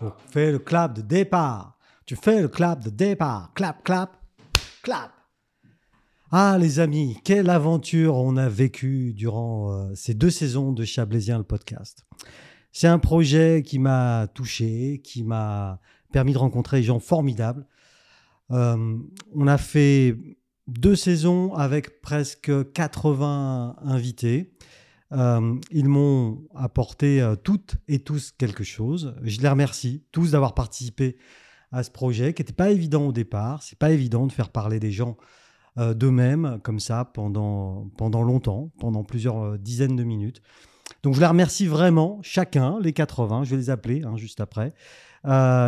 On fait le clap de départ. Tu fais le clap de départ. Clap, clap, clap. Ah les amis, quelle aventure on a vécu durant euh, ces deux saisons de Chablaisien le podcast. C'est un projet qui m'a touché, qui m'a permis de rencontrer des gens formidables. Euh, on a fait deux saisons avec presque 80 invités. Euh, ils m'ont apporté euh, toutes et tous quelque chose. Je les remercie tous d'avoir participé à ce projet qui n'était pas évident au départ. C'est pas évident de faire parler des gens euh, d'eux-mêmes comme ça pendant, pendant longtemps, pendant plusieurs dizaines de minutes. Donc je les remercie vraiment, chacun, les 80, je vais les appeler hein, juste après,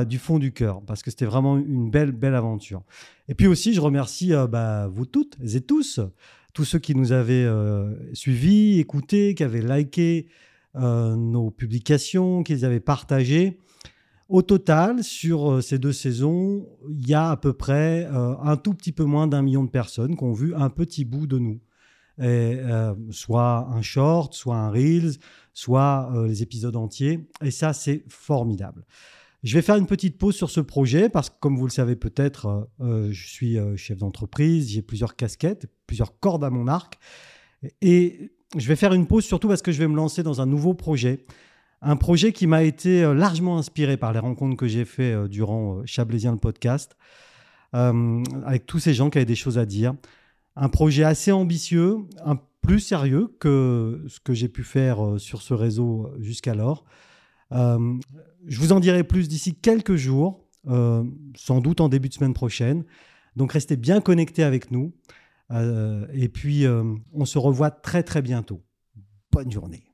du fond du cœur, parce que c'était vraiment une belle, belle aventure. Et puis aussi, je remercie bah, vous toutes et tous tous ceux qui nous avaient euh, suivis, écoutés, qui avaient liké euh, nos publications, qui les avaient partagées. Au total, sur euh, ces deux saisons, il y a à peu près un tout petit peu moins d'un million de personnes qui ont vu un petit bout de nous. soit un short, soit un reels, soit les épisodes entiers. Et ça, c'est formidable. Je vais faire une petite pause sur ce projet parce que, comme vous le savez peut-être, euh, euh, je suis euh, chef d'entreprise, j'ai plusieurs casquettes, plusieurs cordes à mon arc. Et je vais faire une pause surtout parce que je vais me lancer dans un nouveau projet. Un projet qui m'a été largement inspiré par les rencontres que j'ai fait durant Chablaisien le podcast, avec tous ces gens qui avaient des choses à dire. Un projet assez ambitieux, un plus sérieux que ce que j'ai pu faire sur ce réseau jusqu'alors. Euh, je vous en dirai plus d'ici quelques jours, euh, sans doute en début de semaine prochaine. Donc restez bien connectés avec nous. Euh, et puis, on se revoit très très bientôt. Bonne journée.